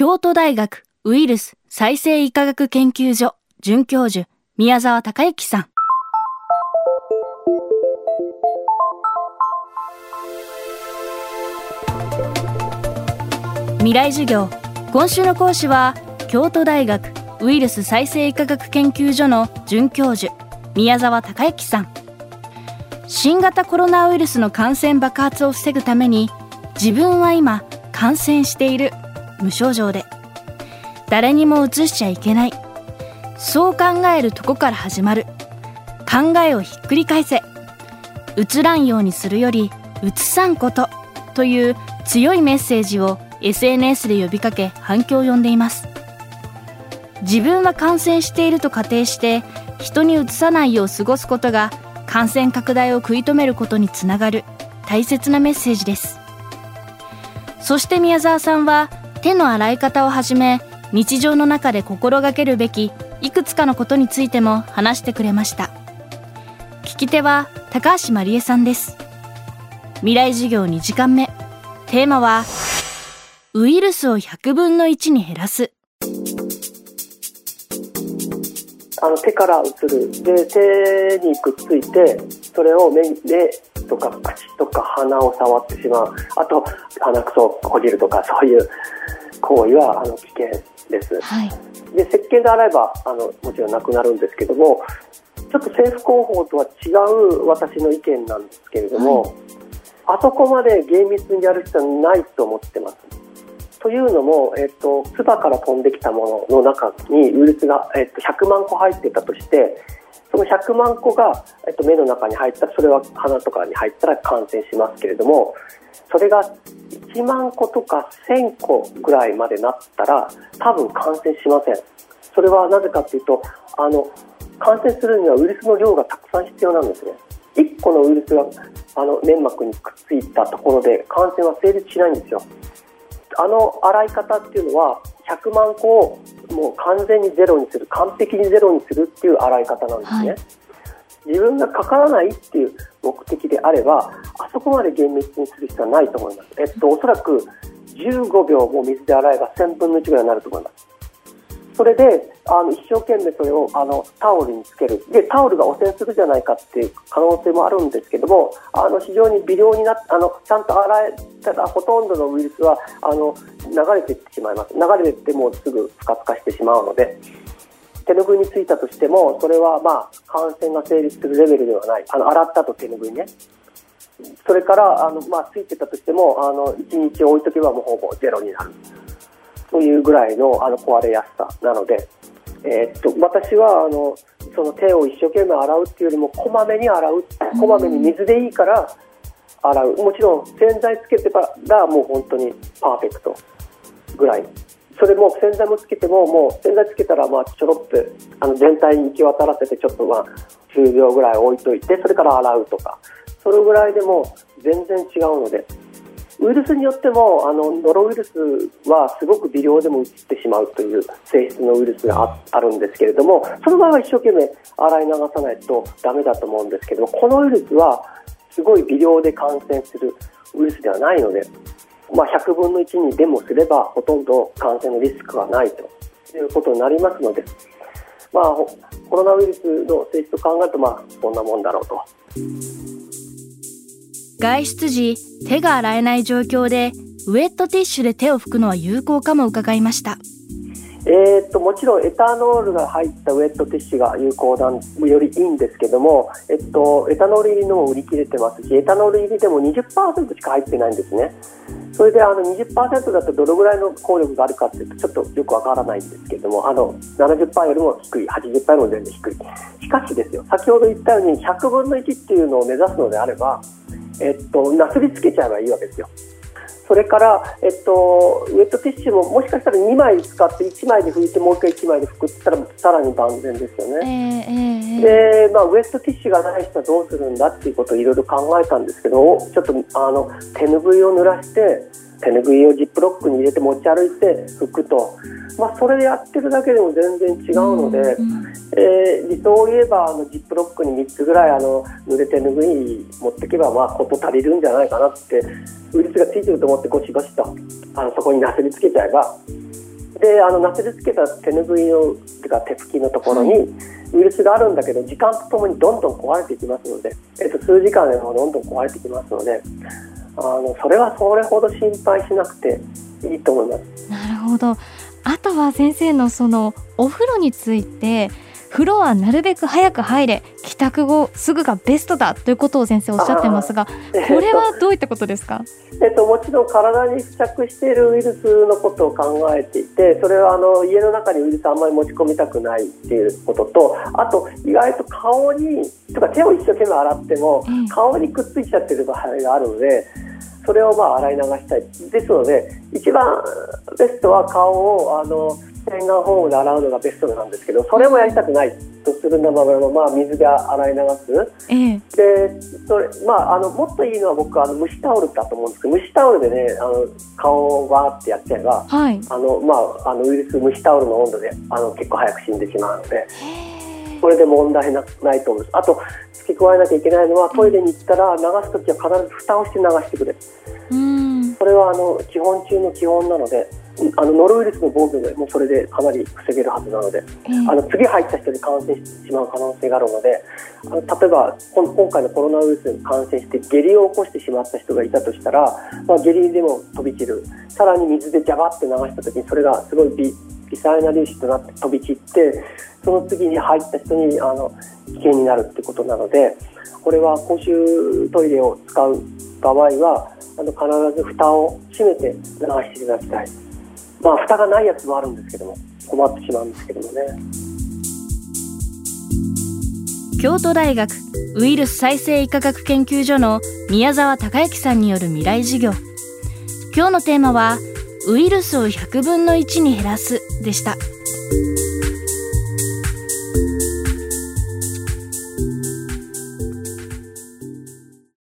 京都大学ウイルス再生医科学研究所准教授宮沢隆之さん。未来授業今週の講師は京都大学ウイルス再生医科学研究所の准教授宮沢隆之さん新型コロナウイルスの感染爆発を防ぐために自分は今感染している無症状で。誰にも移しちゃいけない。そう考えるとこから始まる。考えをひっくり返せ。移らんようにするより移さんことという強いメッセージを SNS で呼びかけ反響を呼んでいます。自分は感染していると仮定して人にうつさないよう過ごすことが感染拡大を食い止めることにつながる。大切なメッセージです。そして宮沢さんは手の洗い方をはじめ日常の中で心がけるべきいくつかのことについても話してくれました。聞き手は高橋真理恵さんです。未来授業2時間目。テーマはウイルスを100分の1に減らす。あの手から移る。で手にくっついてそれを目目とか口とか鼻を触ってしまう。あと鼻くそをこじるとかそういう行為はあの危険です、はい、で石鹸で洗えばあのもちろんなくなるんですけどもちょっと政府広報とは違う私の意見なんですけれども、はい、あそこまで厳密にやる必要はないと思ってますというのも、えっと、唾から飛んできたものの中にウイルスが、えっと、100万個入ってたとしてその100万個が、えっと、目の中に入ったらそれは鼻とかに入ったら感染しますけれどもそれが1万個とか1000個ぐらいまでなったら多分感染しません。それはなぜかというとあの感染するにはウイルスの量がたくさん必要なんですね。1個のウイルスがあの粘膜にくっついたところで感染は成立しないんですよ。あの洗い方っていうのは100万個をもう完全にゼロにする完璧にゼロにするっていう洗い方なんですね、はい、自分がかからないっていう目的であればあそこまで厳密にする必要はないと思います、えっと、おそらく15秒も水で洗えば1000分の1ぐらいになると思いますそれであの一生懸命それをあのタオルにつける。でタオルが汚染するじゃないかっていう可能性もあるんですけどもあの非常に微量になあのちゃんと洗えたらほとんどのウイルスはあの流れていってしまいます。流れていってもすぐ不活化してしまうので。手ぬぐいについたとしてもそれはまあ感染が成立するレベルではない。あの洗ったと手ぬぐいね。それからあの、まあ、ついてたとしてもあの1日置いとけばもうほぼゼロになる。というぐらいのあの壊れやすさなので、えー、っと私はあのその手を一生懸命洗うっていうよりもこまめに洗うこまめに水でいいから洗う。もちろん洗剤つけてからもう本当にパーフェクトぐらい。それも洗剤もつけてももう洗剤つけたらまあちょろっとあの全体に行き渡らせてちょっとまあ10秒ぐらい置いといてそれから洗うとか。それぐらいでも全然違うのでウイルスによってもあのノロウイルスはすごく微量でも移ってしまうという性質のウイルスがあるんですけれどもその場合は一生懸命洗い流さないとダメだと思うんですけどもこのウイルスはすごい微量で感染するウイルスではないので、まあ、100分の1にでもすればほとんど感染のリスクはないということになりますので、まあ、コロナウイルスの性質を考えると、まあ、こんなもんだろうと。外出時手が洗えない状況でウェットティッシュで手を拭くのは有効かも伺いました。えー、っともちろんエタノールが入ったウェットティッシュが有効なんよりいいんですけども、えっと、エタノール入りのも売り切れてますしエタノール入りでも20%しか入ってないんですね。それであの20%だとどのぐらいの効力があるかっていうとちょっとよくわからないんですけどもあの70%よりも低い80%よりも全然低い。しかしですよ先ほど言ったように100分の1っていうのを目指すのであればえっと、なすりつけちゃえばいいわけですよ。それから、えっと、ウェットティッシュももしかしたら2枚使って1枚で拭いてもう1回1枚で拭くって言ったらさらに万全ですよね。えーえー、で、まあ、ウェットティッシュがない人はどうするんだっていうことをいろいろ考えたんですけどちょっとあの手ぬぐいを濡らして手ぬぐいをジップロックに入れて持ち歩いて拭くと、まあ、それでやってるだけでも全然違うので、うん、えー、理想を言えばあのジップロックに3つぐらいあの濡れ手ぬぐい持っていけばまあ事足りるんじゃないかなってウイルスがついてると思ってゴシゴシとあのそこになすりつけちゃえばであのナセルつけた手ぬぐいのてか手拭きのところにウイルスがあるんだけど時間とともにどんどん壊れていきますので、えっと、数時間でもどんどん壊れてきますのであのそれはそれほど心配しなくていいと思います。なるほどあとは先生のそのお風呂について風呂はなるべく早く入れ帰宅後すぐがベストだということを先生おっしゃってますがこれはどういったことですか、えっと、もちろん体に付着しているウイルスのことを考えていてそれはあの家の中にウイルスあんまり持ち込みたくないっていうこととあと意外と顔にとか手を一生懸命洗っても顔にくっついちゃってる場合があるので。それをまあ洗い流したい。ですので一番ベストは顔をあの洗顔フォームで洗うのがベストなんですけどそれもやりたくない。とするならば、まあ、水で洗い流す、ええ、でそれ、まあ、あのもっといいのは僕あの蒸しタオルだと思うんですけど蒸しタオルでねあの顔をわーってやっちゃえば、はい、あのまあ、あのウイルス蒸しタオルの温度であの結構早く死んでしまうので。これで問題なないと思います。あと付け加えなきゃいけないのはトイレに行ったら流すときは必ず蓋をして流してくれ。うんこれはあの基本中の基本なのであのノロウイルスの防御でもそれでかなり防げるはずなので、えー、あの次入った人に感染してしまう可能性があるのであの例えば今回のコロナウイルスに感染して下痢を起こしてしまった人がいたとしたら、まあ、下痢でも飛び散るさらに水でジャバって流した時にそれがすごい微微細な粒子となって飛び散ってその次に入った人にあの危険になるってことなのでこれは公衆トイレを使う場合はあの必ず蓋を閉めて流していただきたい。まあ蓋がないやつもあるんですけども困ってしまうんですけどもね京都大学ウイルス再生医科学研究所の宮沢孝之さんによる未来授業今日のテーマはウイルスを100分の1に減らすでした。